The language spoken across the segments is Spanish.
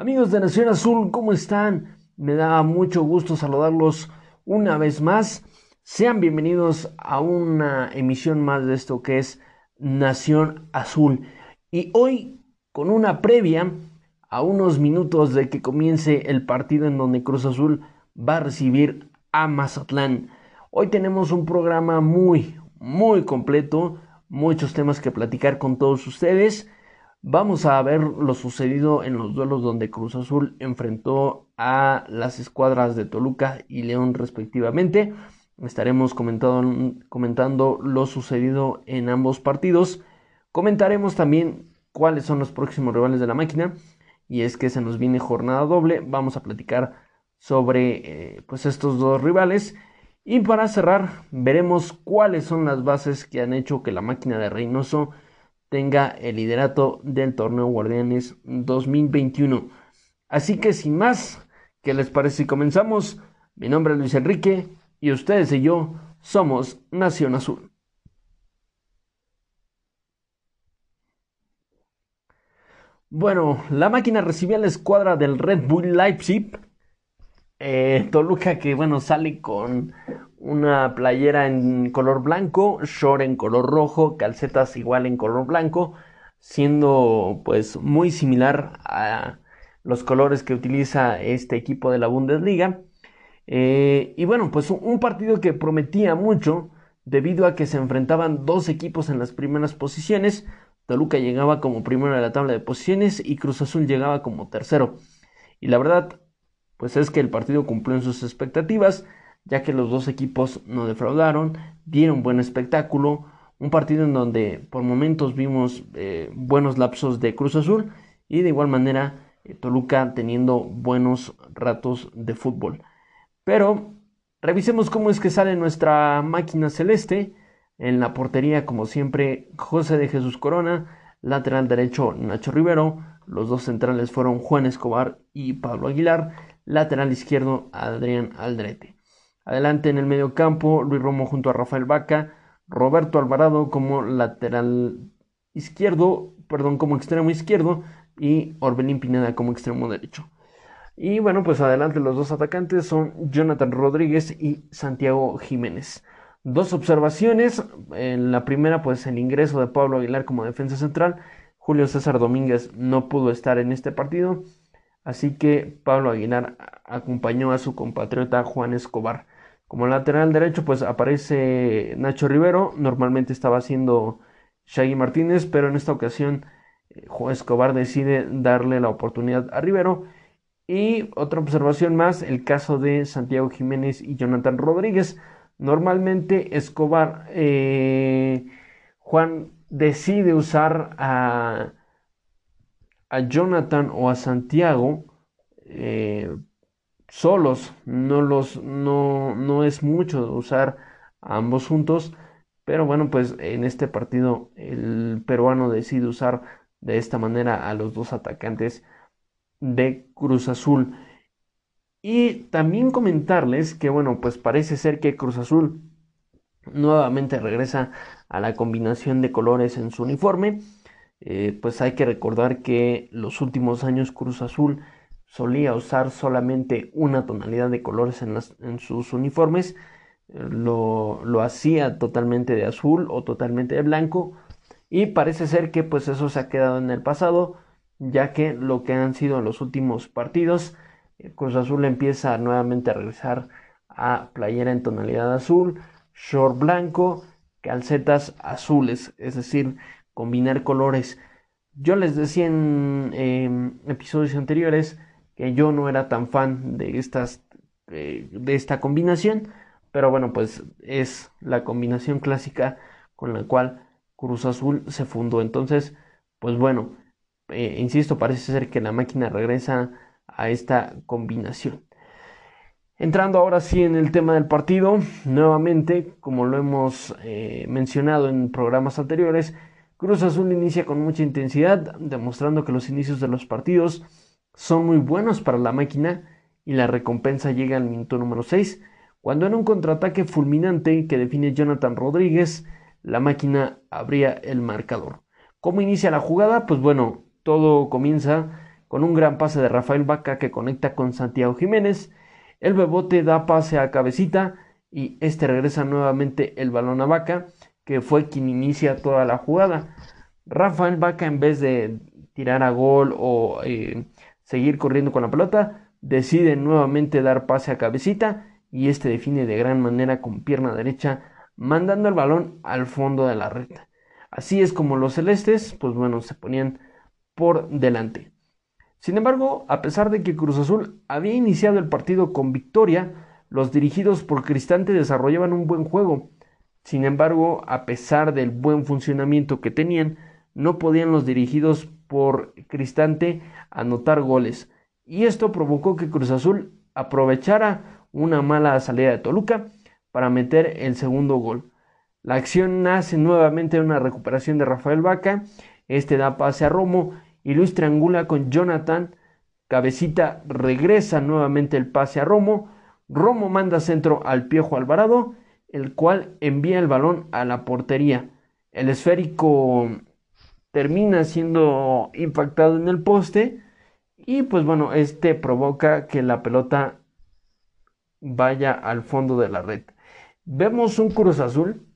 Amigos de Nación Azul, ¿cómo están? Me da mucho gusto saludarlos una vez más. Sean bienvenidos a una emisión más de esto que es Nación Azul. Y hoy con una previa a unos minutos de que comience el partido en donde Cruz Azul va a recibir a Mazatlán. Hoy tenemos un programa muy, muy completo, muchos temas que platicar con todos ustedes. Vamos a ver lo sucedido en los duelos donde Cruz Azul enfrentó a las escuadras de Toluca y León respectivamente. Estaremos comentando, lo sucedido en ambos partidos. Comentaremos también cuáles son los próximos rivales de la máquina. Y es que se nos viene jornada doble. Vamos a platicar sobre eh, pues estos dos rivales. Y para cerrar, veremos cuáles son las bases que han hecho que la máquina de Reynoso tenga el liderato del torneo Guardianes 2021. Así que sin más, ¿qué les parece si comenzamos? Mi nombre es Luis Enrique y ustedes y yo somos Nación Azul. Bueno, la máquina recibió a la escuadra del Red Bull Leipzig. Eh, Toluca que bueno sale con una playera en color blanco, short en color rojo, calcetas igual en color blanco, siendo pues muy similar a los colores que utiliza este equipo de la Bundesliga. Eh, y bueno, pues un partido que prometía mucho debido a que se enfrentaban dos equipos en las primeras posiciones. Toluca llegaba como primero en la tabla de posiciones y Cruz Azul llegaba como tercero. Y la verdad, pues es que el partido cumplió en sus expectativas ya que los dos equipos no defraudaron, dieron buen espectáculo, un partido en donde por momentos vimos eh, buenos lapsos de Cruz Azul y de igual manera eh, Toluca teniendo buenos ratos de fútbol. Pero revisemos cómo es que sale nuestra máquina celeste. En la portería, como siempre, José de Jesús Corona, lateral derecho Nacho Rivero, los dos centrales fueron Juan Escobar y Pablo Aguilar, lateral izquierdo Adrián Aldrete. Adelante en el medio campo, Luis Romo junto a Rafael Vaca, Roberto Alvarado como lateral izquierdo, perdón, como extremo izquierdo y Orbelín Pineda como extremo derecho. Y bueno, pues adelante los dos atacantes son Jonathan Rodríguez y Santiago Jiménez. Dos observaciones. En la primera, pues el ingreso de Pablo Aguilar como defensa central. Julio César Domínguez no pudo estar en este partido. Así que Pablo Aguilar acompañó a su compatriota Juan Escobar. Como lateral derecho, pues aparece Nacho Rivero. Normalmente estaba haciendo Shaggy Martínez, pero en esta ocasión eh, Juan Escobar decide darle la oportunidad a Rivero. Y otra observación más, el caso de Santiago Jiménez y Jonathan Rodríguez. Normalmente Escobar, eh, Juan decide usar a, a, Jonathan o a Santiago eh, solos, no los no, no es mucho usar ambos juntos, pero bueno, pues en este partido el peruano decide usar de esta manera a los dos atacantes de Cruz Azul. Y también comentarles que bueno, pues parece ser que Cruz Azul nuevamente regresa a la combinación de colores en su uniforme. Eh, pues hay que recordar que los últimos años Cruz Azul solía usar solamente una tonalidad de colores en, sus uniformes. Lo, lo, hacía totalmente de azul o totalmente de blanco. Y parece ser que pues eso se ha quedado en el pasado, ya que lo que han sido los últimos partidos, eh, Cruz Azul empieza nuevamente a regresar a playera en tonalidad azul, short blanco, calcetas azules, es decir, combinar colores. Yo les decía en em, episodios anteriores que yo no era tan fan de estas eh, de esta combinación pero bueno pues es la combinación clásica con la cual Cruz Azul se fundó entonces pues bueno eh, insisto parece ser que la máquina regresa a esta combinación entrando ahora sí en el tema del partido nuevamente como lo hemos eh, mencionado en programas anteriores Cruz Azul inicia con mucha intensidad demostrando que los inicios de los partidos son muy buenos para la máquina y la recompensa llega al minuto número 6, cuando en un contraataque fulminante que define Jonathan Rodríguez, la máquina abría el marcador. ¿Cómo inicia la jugada? Pues bueno, todo comienza con un gran pase de Rafael Vaca que conecta con Santiago Jiménez. El Bebote da pase a Cabecita y este regresa nuevamente el balón a Vaca, que fue quien inicia toda la jugada. Rafael Vaca en vez de tirar a gol o eh, seguir corriendo con la pelota, decide nuevamente dar pase a Cabecita y este define de gran manera con pierna derecha, mandando el balón al fondo de la red. Así es como los celestes, pues bueno, se ponían por delante. Sin embargo, a pesar de que Cruz Azul había iniciado el partido con victoria, los dirigidos por Cristante desarrollaban un buen juego. Sin embargo, a pesar del buen funcionamiento que tenían, no podían los dirigidos por Cristante anotar goles. Y esto provocó que Cruz Azul aprovechara una mala salida de Toluca para meter el segundo gol. La acción nace nuevamente de una recuperación de Rafael Vaca. Este da pase a Romo y Luis triangula con Jonathan. Cabecita regresa nuevamente el pase a Romo. Romo manda centro al Piojo Alvarado, el cual envía el balón a la portería. El esférico termina siendo impactado en el poste y pues bueno, este provoca que la pelota vaya al fondo de la red. Vemos un Cruz Azul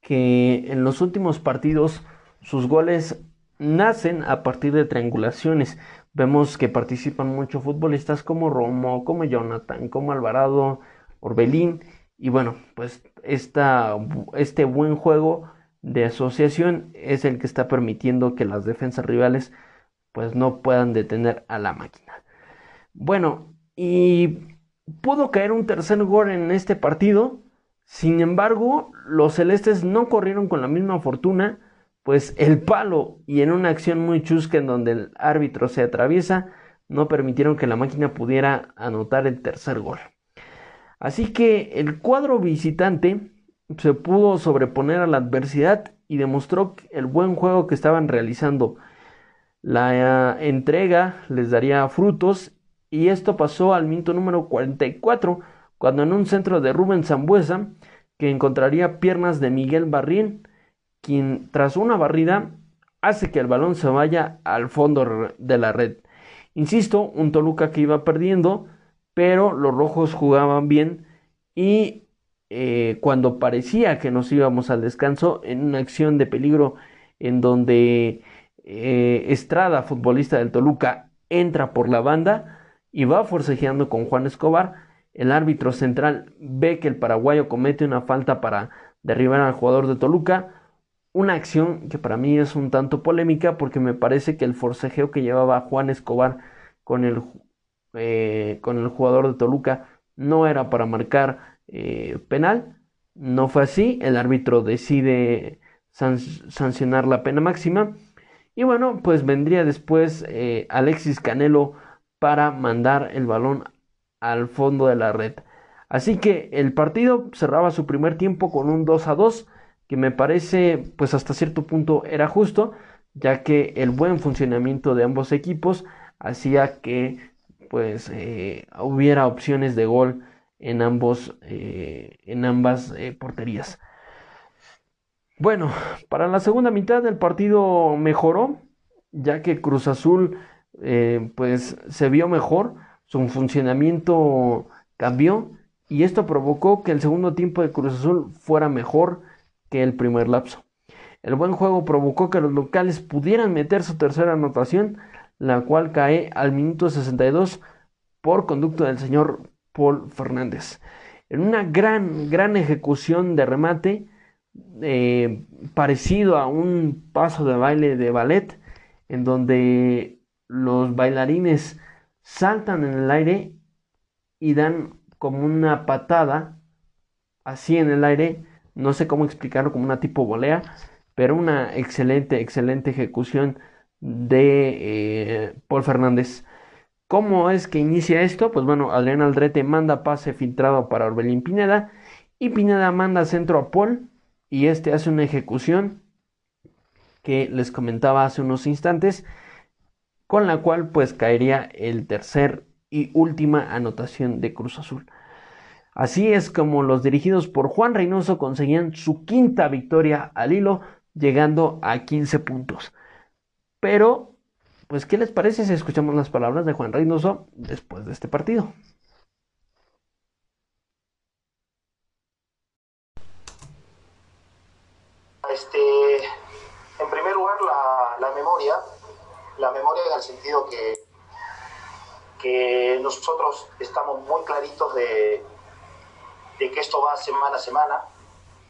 que en los últimos partidos sus goles nacen a partir de triangulaciones. Vemos que participan muchos futbolistas como Romo, como Jonathan, como Alvarado, Orbelín. Y bueno, pues esta, este buen juego de asociación es el que está permitiendo que las defensas rivales pues no puedan detener a la máquina. Bueno, y pudo caer un tercer gol en este partido. Sin embargo, los celestes no corrieron con la misma fortuna pues el palo y en una acción muy chusca en donde el árbitro se atraviesa, no permitieron que la máquina pudiera anotar el tercer gol. Así que el cuadro visitante se pudo sobreponer a la adversidad y demostró el buen juego que estaban realizando. La eh, entrega les daría frutos y esto pasó al minuto número 44 cuando en un centro de Rubén Zambuesa que encontraría piernas de Miguel Barrín quien tras una barrida hace que el balón se vaya al fondo de la red. Insisto, un Toluca que iba perdiendo, pero los rojos jugaban bien y eh, cuando parecía que nos íbamos al descanso, en una acción de peligro en donde eh, Estrada, futbolista del Toluca, entra por la banda y va forcejeando con Juan Escobar, el árbitro central ve que el paraguayo comete una falta para derribar al jugador de Toluca, una acción que para mí es un tanto polémica porque me parece que el forcejeo que llevaba Juan Escobar con el, eh, con el jugador de Toluca no era para marcar eh, penal. No fue así. El árbitro decide sancionar la pena máxima. Y bueno, pues vendría después eh, Alexis Canelo para mandar el balón al fondo de la red. Así que el partido cerraba su primer tiempo con un 2 a 2 que me parece pues hasta cierto punto era justo, ya que el buen funcionamiento de ambos equipos hacía que pues eh, hubiera opciones de gol en ambos eh, en ambas eh, porterías. Bueno, para la segunda mitad del partido mejoró, ya que Cruz Azul pues se vio mejor, su funcionamiento cambió y esto provocó que el segundo tiempo de Cruz Azul fuera mejor que el primer lapso. El buen juego provocó que los locales pudieran meter su tercera anotación, la cual cae al minuto 62 por conducto del señor Paul Fernández. En una gran, gran ejecución de remate, eh, parecido a un paso de baile de ballet, en donde los bailarines saltan en el aire y dan como una patada así en el aire no sé cómo explicarlo como una tipo volea, pero una excelente, excelente ejecución de eh, Paul Fernández. ¿Cómo es que inicia esto? Pues bueno, Adrián Aldrete manda pase filtrado para Orbelín Pineda y Pineda manda centro a Paul y este hace una ejecución que les comentaba hace unos instantes con la cual pues caería el tercer y última anotación de Cruz Azul. Así es como los dirigidos por Juan Reynoso conseguían su quinta victoria al hilo, llegando a 15 puntos. Pero pues, ¿qué les parece si escuchamos las palabras de Juan Reynoso después de este partido? Este, en primer lugar, la, memoria, la memoria en el sentido que, que nosotros estamos muy claritos de, de que esto va semana a semana.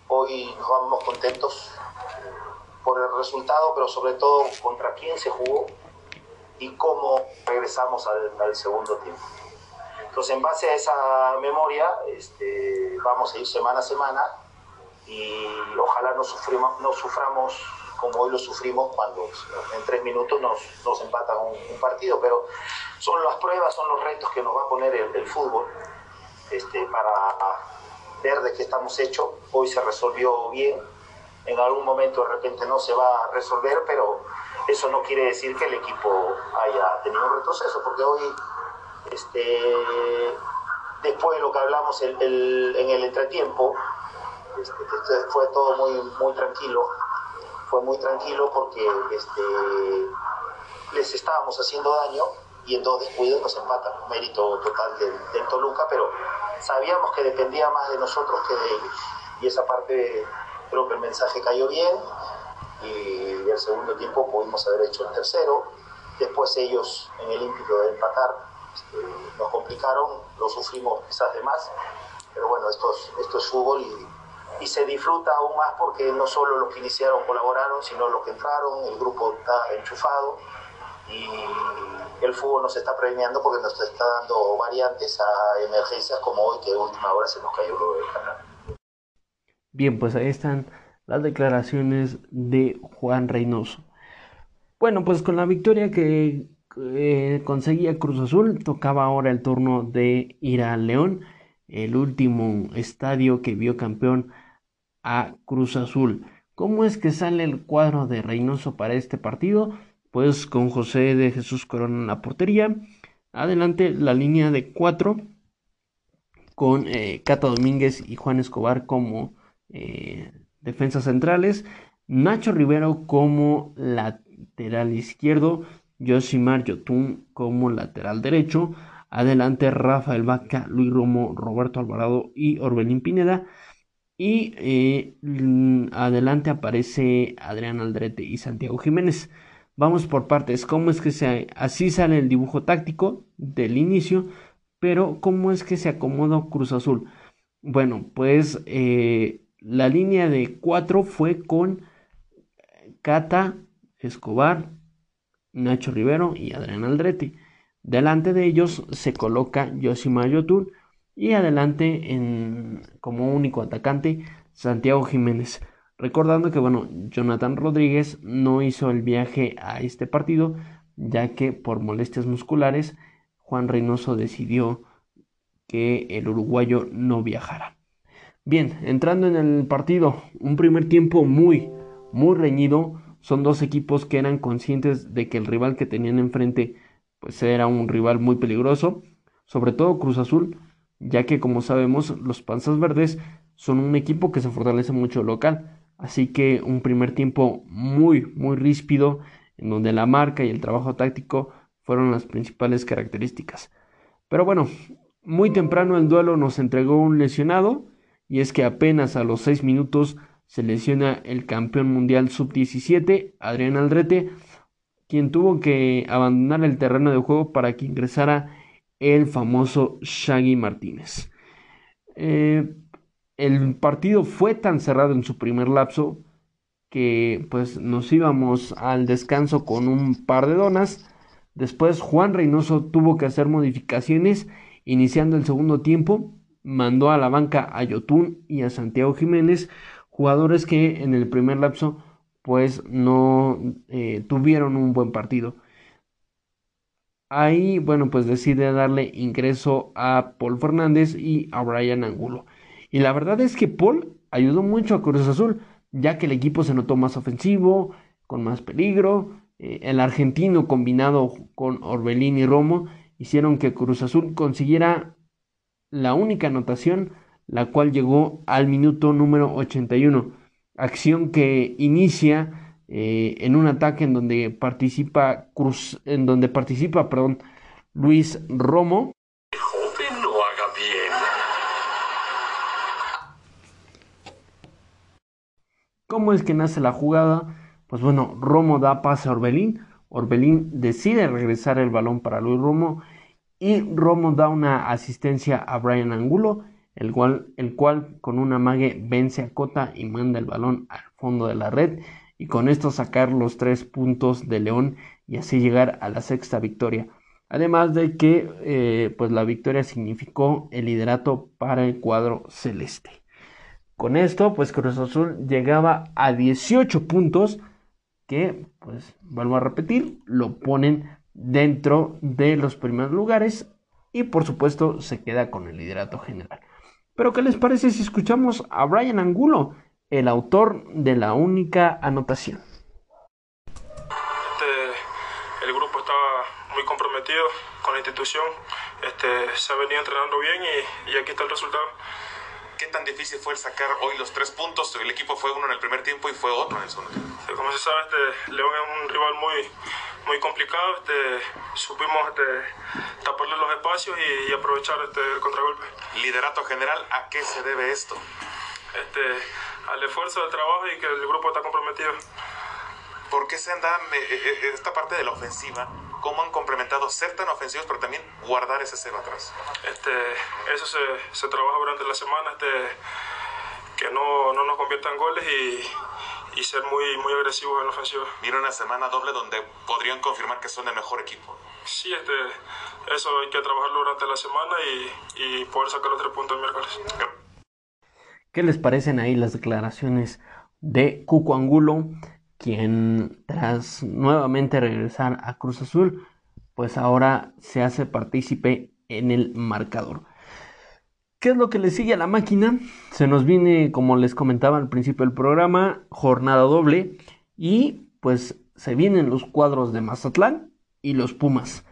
Hoy nos vamos contentos por el resultado, pero sobre todo contra quién se jugó y cómo regresamos al, segundo tiempo. Entonces, en base a esa memoria, este, vamos a ir semana a semana y ojalá no, sufrimos, no suframos como hoy lo sufrimos cuando en tres minutos nos, nos empatan un, partido, pero son las pruebas, son los retos que nos va a poner el, fútbol este, para ver de qué estamos hechos. Hoy se resolvió bien, en algún momento de repente no se va a resolver, pero eso no quiere decir que el equipo haya tenido un retroceso, porque hoy, este, después de lo que hablamos en el entretiempo, este, fue todo muy, muy tranquilo, fue muy tranquilo porque este, les estábamos haciendo daño y en dos descuidos nos empatan, mérito total del, Toluca, pero sabíamos que dependía más de nosotros que de ellos. Y esa parte creo que el mensaje cayó bien y el segundo tiempo pudimos haber hecho el tercero. Después ellos en el ímpetu de empatar nos complicaron, lo sufrimos quizás de más, pero bueno, esto es fútbol y y se disfruta aún más porque no solo los que iniciaron colaboraron, sino los que entraron, el grupo está enchufado y el fútbol nos está premiando porque nos está dando variantes a emergencias como hoy que de última hora se nos cayó lo del canal. Bien, pues ahí están las declaraciones de Juan Reynoso. Bueno, pues con la victoria que eh, conseguía Cruz Azul, tocaba ahora el turno de ir a León, el último estadio que vio campeón a Cruz Azul. ¿Cómo es que sale el cuadro de Reynoso para este partido? Pues con José de Jesús Corona en la portería. Adelante la línea de cuatro con eh, Cata Domínguez y Juan Escobar como eh, defensas centrales. Nacho Rivero como lateral izquierdo. Josimar Yotun como lateral derecho. Adelante Rafael Vaca, Luis Romo, Roberto Alvarado y Orbelín Pineda. Y eh, adelante aparece Adrián Aldrete y Santiago Jiménez. Vamos por partes. ¿Cómo es que se, así sale el dibujo táctico del inicio? Pero ¿cómo es que se acomoda Cruz Azul? Bueno, pues eh, la línea de cuatro fue con Cata, Escobar, Nacho Rivero y Adrián Aldrete. Delante de ellos se coloca Yosimar Yotun y adelante en, como único atacante Santiago Jiménez. Recordando que bueno, Jonathan Rodríguez no hizo el viaje a este partido ya que por molestias musculares Juan Reynoso decidió que el uruguayo no viajara. Bien, entrando en el partido, un primer tiempo muy, muy reñido. Son dos equipos que eran conscientes de que el rival que tenían enfrente pues era un rival muy peligroso, sobre todo Cruz Azul, ya que como sabemos los Panzas Verdes son un equipo que se fortalece mucho local, así que un primer tiempo muy muy ríspido en donde la marca y el trabajo táctico fueron las principales características. Pero bueno, muy temprano el duelo nos entregó un lesionado y es que apenas a los 6 minutos se lesiona el campeón mundial sub-17, Adrián Aldrete, quien tuvo que abandonar el terreno de juego para que ingresara el famoso Shaggy Martínez. Eh, el partido fue tan cerrado en su primer lapso que pues nos íbamos al descanso con un par de donas. Después Juan Reynoso tuvo que hacer modificaciones iniciando el segundo tiempo. Mandó a la banca a Yotun y a Santiago Jiménez, jugadores que en el primer lapso pues no eh, tuvieron un buen partido. Ahí, bueno, pues decide darle ingreso a Paul Fernández y a Brian Angulo. Y la verdad es que Paul ayudó mucho a Cruz Azul, ya que el equipo se notó más ofensivo, con más peligro. Eh, el argentino combinado con Orbelín y Romo hicieron que Cruz Azul consiguiera la única anotación, la cual llegó al minuto número 81. Acción que inicia eh, en un ataque en donde participa Cruz, en donde participa, perdón, Luis Romo. Joven no haga bien. ¿Cómo es que nace la jugada? Pues bueno, Romo da pase a Orbelín. Orbelín decide regresar el balón para Luis Romo y Romo da una asistencia a Brian Angulo, el cual, el cual con una mague vence a Cota y manda el balón al fondo de la red y con esto sacar los tres puntos de León y así llegar a la sexta victoria. Además de que eh, pues la victoria significó el liderato para el cuadro celeste. Con esto pues Cruz Azul llegaba a 18 puntos que pues vuelvo a repetir lo ponen dentro de los primeros lugares y por supuesto se queda con el liderato general. Pero ¿qué les parece si escuchamos a Brian Angulo? el autor de la única anotación. Este, el grupo estaba muy comprometido con la institución, este, se ha venido entrenando bien y, y aquí está el resultado. ¿Qué tan difícil fue sacar hoy los tres puntos? El equipo fue uno en el primer tiempo y fue otro en el segundo tiempo. Como se sabe, este, León es un rival muy, muy complicado. Este, supimos este, taparle los espacios y, y aprovechar este, el contragolpe. Liderato general, ¿a qué se debe esto? Este, al esfuerzo del trabajo y que el grupo está comprometido. ¿Por qué se anda eh, esta parte de la ofensiva? ¿Cómo han complementado ser tan ofensivos, pero también guardar ese cero atrás? Este, eso se, se trabaja durante la semana, este, que no, no nos conviertan goles y, y, ser muy, muy agresivos en la ofensiva. Viene una semana doble donde podrían confirmar que son el mejor equipo. Sí, este, eso hay que trabajarlo durante la semana y, y poder sacar los tres puntos el miércoles. ¿Qué les parecen ahí las declaraciones de Cuco Angulo, quien tras nuevamente regresar a Cruz Azul, pues ahora se hace partícipe en el marcador? ¿Qué es lo que le sigue a la máquina? Se nos viene, como les comentaba al principio del programa, jornada doble y pues se vienen los cuadros de Mazatlán y los Pumas.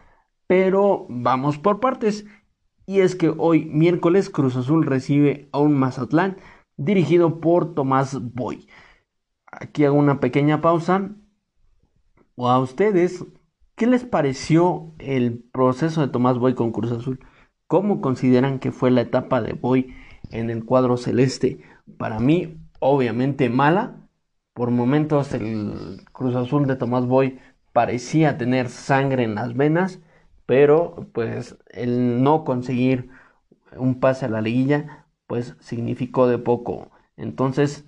Pero vamos por partes. Y es que hoy, miércoles, Cruz Azul recibe a un Mazatlán dirigido por Tomás Boy. Aquí hago una pequeña pausa. O a ustedes, ¿qué les pareció el proceso de Tomás Boy con Cruz Azul? ¿Cómo consideran que fue la etapa de Boy en el cuadro celeste? Para mí, obviamente mala. Por momentos el Cruz Azul de Tomás Boy parecía tener sangre en las venas pero pues el no conseguir un pase a la liguilla pues significó de poco. Entonces,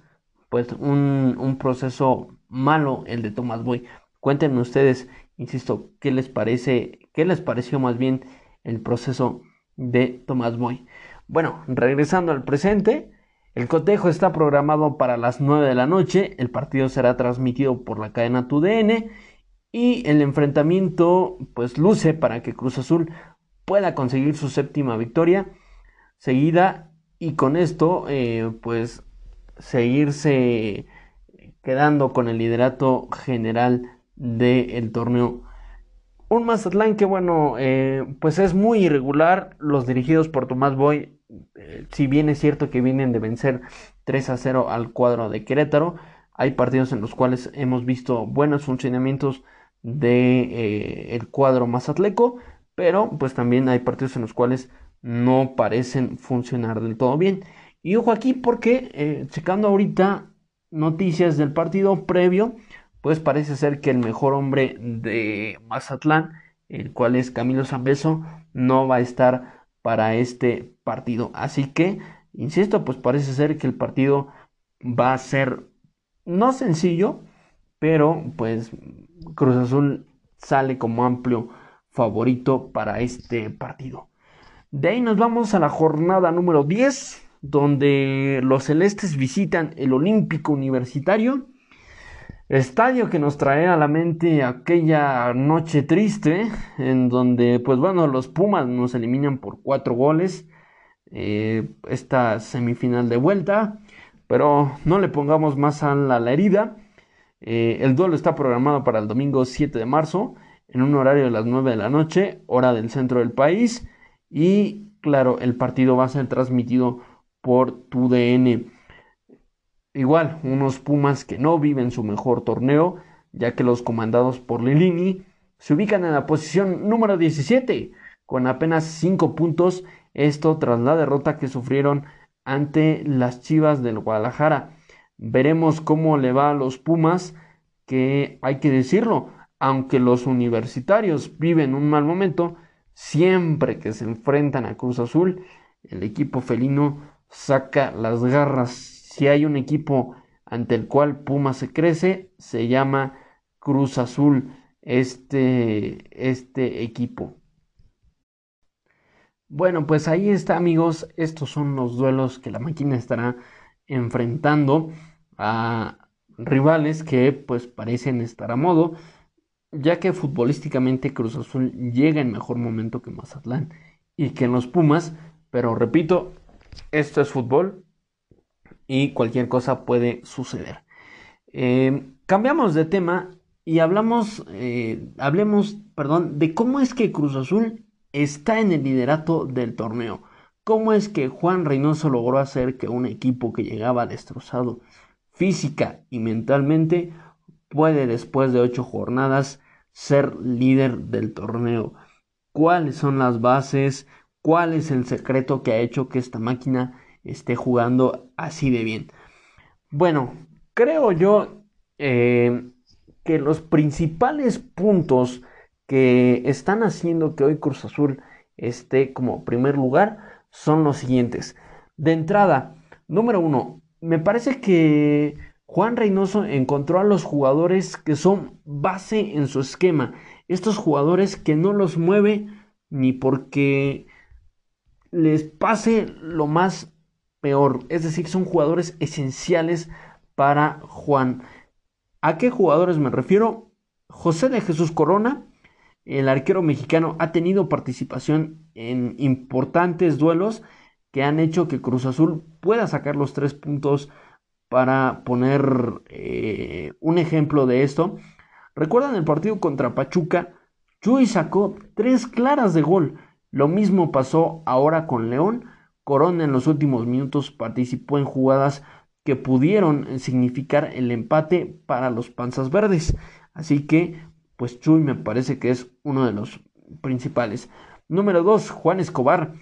pues un, un proceso malo el de Tomás Boy. Cuéntenme ustedes, insisto, qué les parece, qué les pareció más bien el proceso de Tomás Boy. Bueno, regresando al presente, el cotejo está programado para las 9 de la noche, el partido será transmitido por la cadena TUDN y el enfrentamiento pues luce para que Cruz Azul pueda conseguir su séptima victoria seguida y con esto eh, pues seguirse quedando con el liderato general del torneo. Un Mazatlán que bueno, eh, pues es muy irregular. Los dirigidos por Tomás Boy, eh, si bien es cierto que vienen de vencer 3 a 0 al cuadro de Querétaro, hay partidos en los cuales hemos visto buenos funcionamientos de eh, el cuadro mazatleco, pero pues también hay partidos en los cuales no parecen funcionar del todo bien. Y ojo aquí porque eh, checando ahorita noticias del partido previo, pues parece ser que el mejor hombre de Mazatlán, el cual es Camilo Zambeso, no va a estar para este partido. Así que, insisto, pues parece ser que el partido va a ser no sencillo, pero pues Cruz Azul sale como amplio favorito para este partido. De ahí nos vamos a la jornada número 10, donde los celestes visitan el Olímpico Universitario, estadio que nos trae a la mente aquella noche triste, en donde, pues bueno, los Pumas nos eliminan por cuatro goles, eh, esta semifinal de vuelta, pero no le pongamos más a la herida. Eh, el duelo está programado para el domingo 7 de marzo, en un horario de las 9 de la noche, hora del centro del país. Y claro, el partido va a ser transmitido por tu DN. Igual, unos Pumas que no viven su mejor torneo, ya que los comandados por Lilini se ubican en la posición número 17 con apenas 5 puntos, esto tras la derrota que sufrieron ante las Chivas del Guadalajara. Veremos cómo le va a los Pumas, que hay que decirlo, aunque los universitarios viven un mal momento, siempre que se enfrentan a Cruz Azul, el equipo felino saca las garras. Si hay un equipo ante el cual Pumas se crece, se llama Cruz Azul, este, este equipo. Bueno, pues ahí está amigos, estos son los duelos que la máquina estará enfrentando a rivales que pues parecen estar a modo, ya que futbolísticamente Cruz Azul llega en mejor momento que Mazatlán y que en los Pumas, pero repito, esto es fútbol y cualquier cosa puede suceder. Eh, cambiamos de tema y hablamos, eh, hablemos, perdón, de cómo es que Cruz Azul está en el liderato del torneo. ¿Cómo es que Juan Reynoso logró hacer que un equipo que llegaba destrozado física y mentalmente puede después de ocho jornadas ser líder del torneo? ¿Cuáles son las bases? ¿Cuál es el secreto que ha hecho que esta máquina esté jugando así de bien? Bueno, creo yo eh, que los principales puntos que están haciendo que hoy Cruz Azul esté como primer lugar son los siguientes. De entrada, número uno, me parece que Juan Reynoso encontró a los jugadores que son base en su esquema. Estos jugadores que no los mueve ni porque les pase lo más peor. Es decir, son jugadores esenciales para Juan. ¿A qué jugadores me refiero? José de Jesús Corona, el arquero mexicano ha tenido participación en importantes duelos que han hecho que Cruz Azul pueda sacar los tres puntos para poner eh, un ejemplo de esto. Recuerdan el partido contra Pachuca, Chuy sacó tres claras de gol. Lo mismo pasó ahora con León. Corona en los últimos minutos participó en jugadas que pudieron significar el empate para los Panzas Verdes. Así que pues Chuy me parece que es uno de los principales. Número 2, Juan Escobar.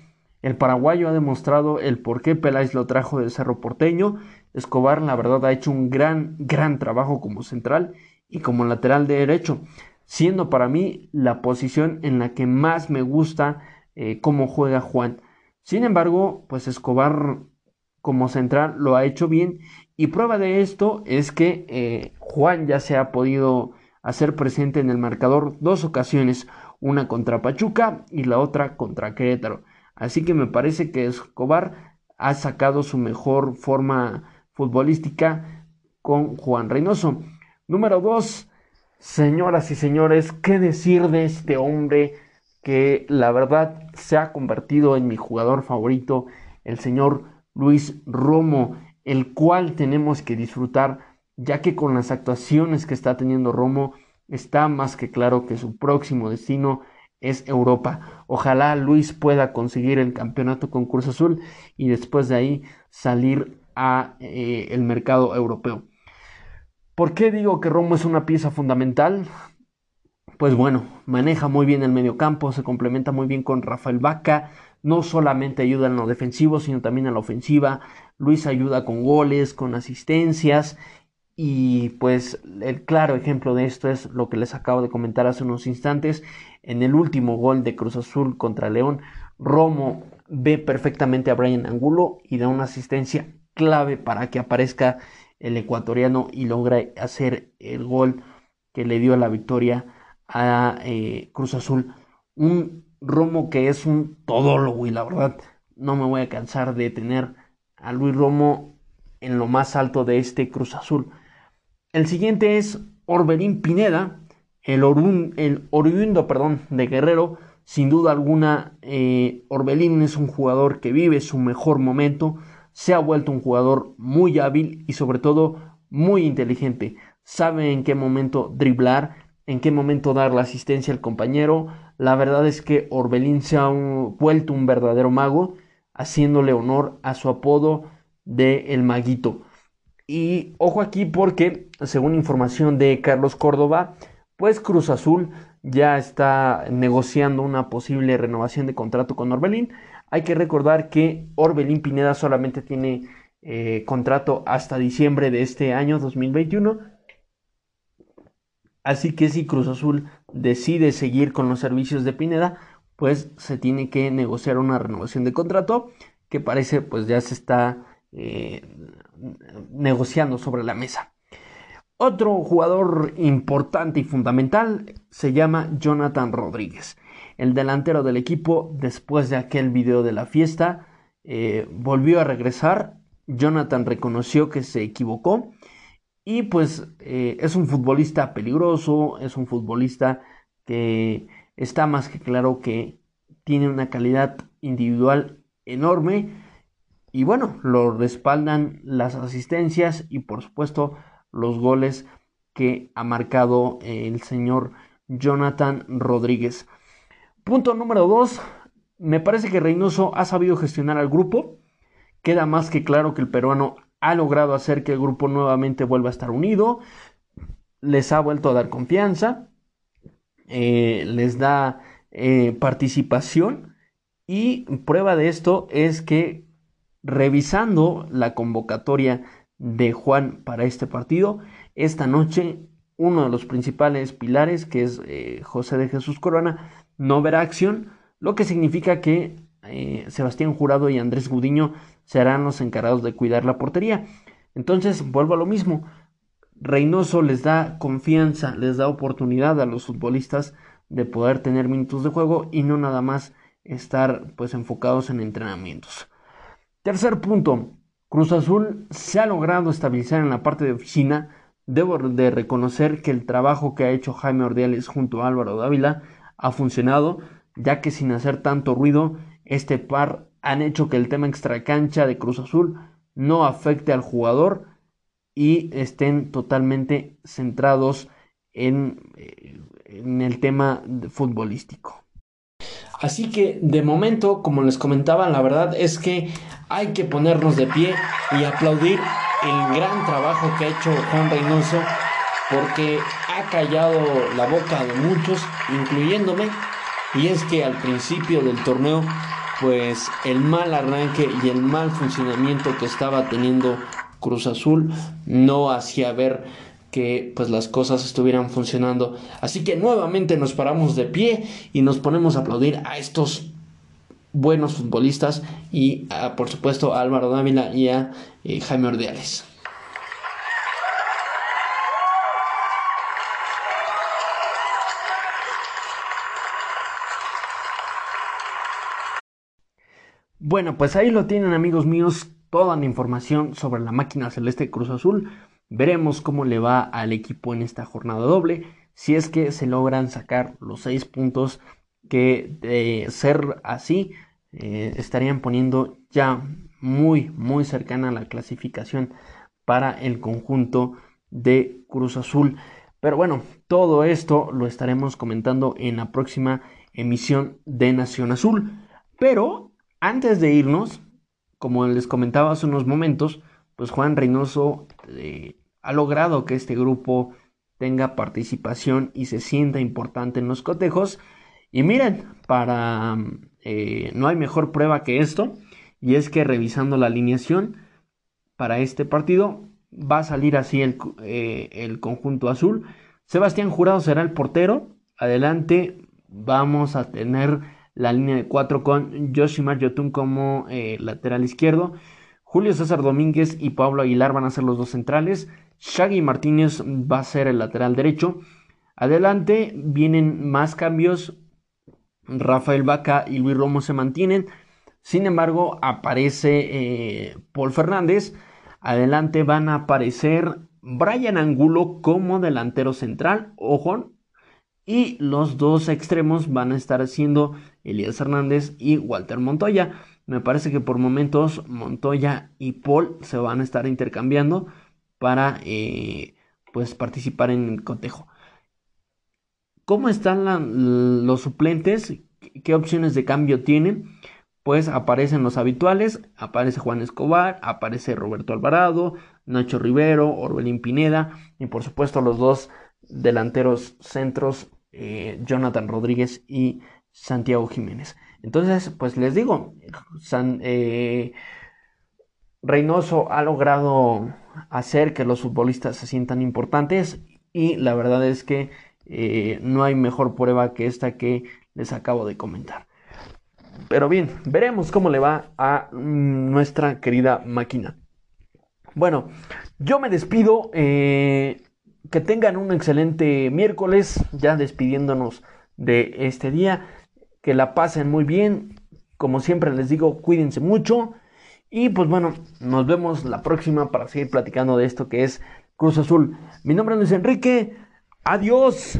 El paraguayo ha demostrado el por qué Peláez lo trajo del Cerro Porteño. Escobar, la verdad, ha hecho un gran, gran trabajo como central y como lateral de derecho, siendo para mí la posición en la que más me gusta eh, cómo juega Juan. Sin embargo, pues Escobar como central lo ha hecho bien y prueba de esto es que eh, Juan ya se ha podido a ser presente en el marcador dos ocasiones, una contra Pachuca y la otra contra Querétaro. Así que me parece que Escobar ha sacado su mejor forma futbolística con Juan Reynoso. Número dos, señoras y señores, ¿qué decir de este hombre que la verdad se ha convertido en mi jugador favorito, el señor Luis Romo, el cual tenemos que disfrutar ya que con las actuaciones que está teniendo Romo está más que claro que su próximo destino es Europa. Ojalá Luis pueda conseguir el campeonato con Cruz Azul y después de ahí salir a eh, el mercado europeo. ¿Por qué digo que Romo es una pieza fundamental? Pues bueno, maneja muy bien el medio campo, se complementa muy bien con Rafael Vaca, no solamente ayuda en lo defensivo, sino también en la ofensiva. Luis ayuda con goles, con asistencias y pues el claro ejemplo de esto es lo que les acabo de comentar hace unos instantes. En el último gol de Cruz Azul contra León, Romo ve perfectamente a Brian Angulo y da una asistencia clave para que aparezca el ecuatoriano y logre hacer el gol que le dio la victoria a eh, Cruz Azul. Un Romo que es un todólogo y la verdad no me voy a cansar de tener a Luis Romo en lo más alto de este Cruz Azul. El siguiente es Orbelín Pineda, el, oriundo perdón, de Guerrero. Sin duda alguna, eh, Orbelín es un jugador que vive su mejor momento. Se ha vuelto un jugador muy hábil y sobre todo muy inteligente. Sabe en qué momento driblar, en qué momento dar la asistencia al compañero. La verdad es que Orbelín se ha vuelto un verdadero mago, haciéndole honor a su apodo de El Maguito. Y ojo aquí porque, según información de Carlos Córdoba, pues Cruz Azul ya está negociando una posible renovación de contrato con Orbelín. Hay que recordar que Orbelín Pineda solamente tiene eh, contrato hasta diciembre de este año 2021. Así que si Cruz Azul decide seguir con los servicios de Pineda, pues se tiene que negociar una renovación de contrato que parece pues ya se está eh, negociando sobre la mesa. Otro jugador importante y fundamental se llama Jonathan Rodríguez, el delantero del equipo después de aquel video de la fiesta. Eh, volvió a regresar, Jonathan reconoció que se equivocó y pues eh, es un futbolista peligroso, es un futbolista que está más que claro que tiene una calidad individual enorme y bueno, lo respaldan las asistencias y por supuesto los goles que ha marcado el señor Jonathan Rodríguez. Punto número 2. Me parece que Reynoso ha sabido gestionar al grupo. Queda más que claro que el peruano ha logrado hacer que el grupo nuevamente vuelva a estar unido. Les ha vuelto a dar confianza. Eh, les da eh, participación. Y prueba de esto es que revisando la convocatoria de Juan para este partido, esta noche uno de los principales pilares, que es eh, José de Jesús Corona, no verá acción, lo que significa que eh, Sebastián Jurado y Andrés Gudiño serán los encargados de cuidar la portería. Entonces, vuelvo a lo mismo. Reynoso les da confianza, les da oportunidad a los futbolistas de poder tener minutos de juego y no nada más estar pues enfocados en entrenamientos. Tercer punto, Cruz Azul se ha logrado estabilizar en la parte de oficina. Debo de reconocer que el trabajo que ha hecho Jaime Ordiales junto a Álvaro Dávila ha funcionado, ya que sin hacer tanto ruido, este par han hecho que el tema extracancha de Cruz Azul no afecte al jugador y estén totalmente centrados en, eh, en el tema futbolístico. Así que de momento, como les comentaba, la verdad es que hay que ponernos de pie y aplaudir el gran trabajo que ha hecho Juan Reynoso porque ha callado la boca de muchos, incluyéndome, y es que al principio del torneo, pues el mal arranque y el mal funcionamiento que estaba teniendo Cruz Azul no hacía ver que pues las cosas estuvieran funcionando. Así que nuevamente nos paramos de pie y nos ponemos a aplaudir a estos buenos futbolistas y por supuesto a Álvaro Dávila y a eh, Jaime Ordeales. Bueno, pues ahí lo tienen amigos míos, toda la información sobre la máquina celeste Cruz Azul. Veremos cómo le va al equipo en esta jornada doble, si es que se logran sacar los seis puntos que de ser así eh, estarían poniendo ya muy muy cercana a la clasificación para el conjunto de Cruz Azul. Pero bueno, todo esto lo estaremos comentando en la próxima emisión de Nación Azul. Pero antes de irnos, como les comentaba hace unos momentos, pues Juan Reynoso eh, ha logrado que este grupo tenga participación y se sienta importante en los cotejos. Y miren, para eh, no hay mejor prueba que esto, y es que revisando la alineación para este partido va a salir así el, eh, el conjunto azul. Sebastián Jurado será el portero. Adelante vamos a tener la línea de 4 con Yoshimar Yotun como eh, lateral izquierdo. Julio César Domínguez y Pablo Aguilar van a ser los dos centrales. Shaggy Martínez va a ser el lateral derecho. Adelante vienen más cambios. Rafael Vaca y Luis Romo se mantienen. Sin embargo, aparece eh, Paul Fernández. Adelante van a aparecer Brian Angulo como delantero central. Ojo. Y los dos extremos van a estar siendo Elías Hernández y Walter Montoya. Me parece que por momentos Montoya y Paul se van a estar intercambiando para eh, pues participar en el cotejo. ¿Cómo están los suplentes? ¿Qué opciones de cambio tienen? Pues aparecen los habituales, aparece Juan Escobar, aparece Roberto Alvarado, Nacho Rivero, Orbelín Pineda y por supuesto los dos delanteros centros, eh, Jonathan Rodríguez y Santiago Jiménez. Entonces, pues les digo, San, eh, Reynoso ha logrado hacer que los futbolistas se sientan importantes y la verdad es que eh, no hay mejor prueba que esta que les acabo de comentar. Pero bien, veremos cómo le va a mm, nuestra querida máquina. Bueno, yo me despido. Que tengan un excelente miércoles, ya despidiéndonos de este día. Que la pasen muy bien. Como siempre les digo, cuídense mucho. Y pues bueno, nos vemos la próxima para seguir platicando de esto que es Cruz Azul. Mi nombre es Luis Enrique. Adiós.